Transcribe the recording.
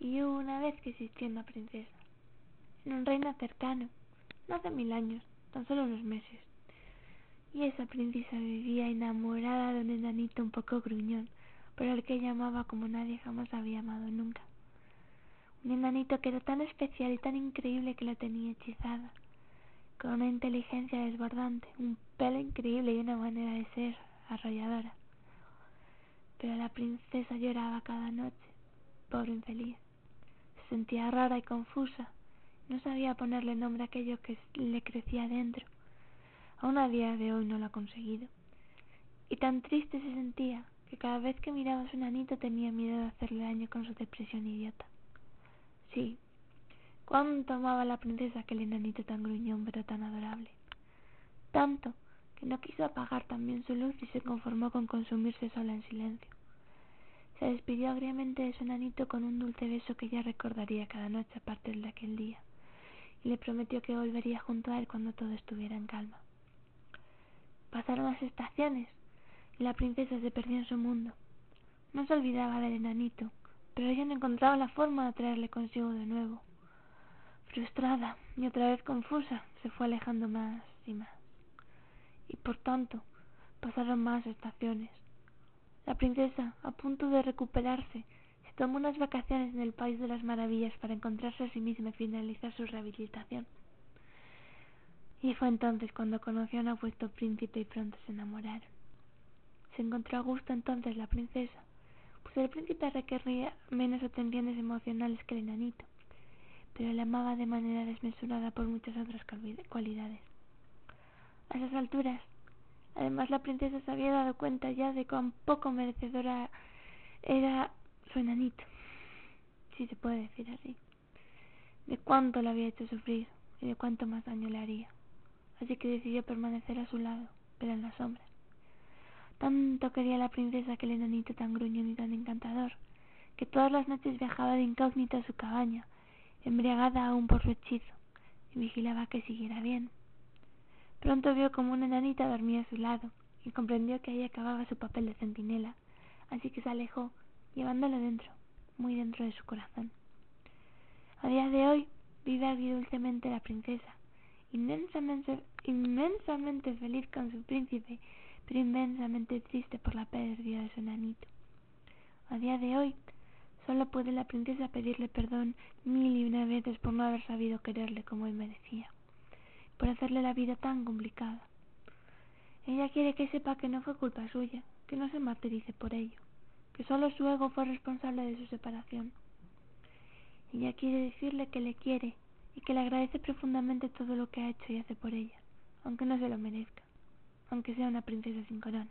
Y hubo una vez que existió una princesa, en un reino cercano, no hace mil años, tan solo unos meses. Y esa princesa vivía enamorada de un enanito un poco gruñón, pero el que llamaba como nadie jamás había amado nunca. Un enanito que era tan especial y tan increíble que la tenía hechizada, con una inteligencia desbordante, un pelo increíble y una manera de ser arrolladora. Pero la princesa lloraba cada noche, pobre infeliz. Se sentía rara y confusa, no sabía ponerle nombre a aquello que le crecía dentro. Aún a día de hoy no lo ha conseguido. Y tan triste se sentía que cada vez que miraba a su nanito tenía miedo de hacerle daño con su depresión idiota. Sí, cuánto amaba la princesa aquel enanito tan gruñón pero tan adorable. Tanto que no quiso apagar también su luz y se conformó con consumirse sola en silencio. Se despidió agriamente de su enanito con un dulce beso que ya recordaría cada noche a partir de aquel día, y le prometió que volvería junto a él cuando todo estuviera en calma. Pasaron las estaciones y la princesa se perdió en su mundo. No se olvidaba del enanito, pero ella no encontraba la forma de traerle consigo de nuevo. Frustrada y otra vez confusa, se fue alejando más y más. Y por tanto, pasaron más estaciones. La princesa, a punto de recuperarse, se tomó unas vacaciones en el País de las Maravillas para encontrarse a sí misma y finalizar su rehabilitación. Y fue entonces cuando conoció a un apuesto príncipe y pronto se enamoraron. Se encontró a gusto entonces la princesa, pues el príncipe requería menos atenciones emocionales que el enanito, pero le amaba de manera desmesurada por muchas otras cualidades. A esas alturas, además la princesa se había dado cuenta ya de cuán poco merecedora era su enanito, si se puede decir así, de cuánto le había hecho sufrir y de cuánto más daño le haría así que decidió permanecer a su lado, pero en la sombra. Tanto quería la princesa aquel enanito tan gruñón y tan encantador, que todas las noches viajaba de incógnito a su cabaña, embriagada aún por su hechizo, y vigilaba que siguiera bien. Pronto vio como una enanita dormía a su lado, y comprendió que ahí acababa su papel de centinela, así que se alejó, llevándolo dentro, muy dentro de su corazón. A día de hoy vive agridulcemente la princesa, inmensamente, inmensamente feliz con su príncipe, pero inmensamente triste por la pérdida de su enanito. A día de hoy, solo puede la princesa pedirle perdón mil y una veces por no haber sabido quererle como él merecía, por hacerle la vida tan complicada. Ella quiere que sepa que no fue culpa suya, que no se martirice por ello, que solo su ego fue responsable de su separación. Ella quiere decirle que le quiere y que le agradece profundamente todo lo que ha hecho y hace por ella, aunque no se lo merezca, aunque sea una princesa sin corona.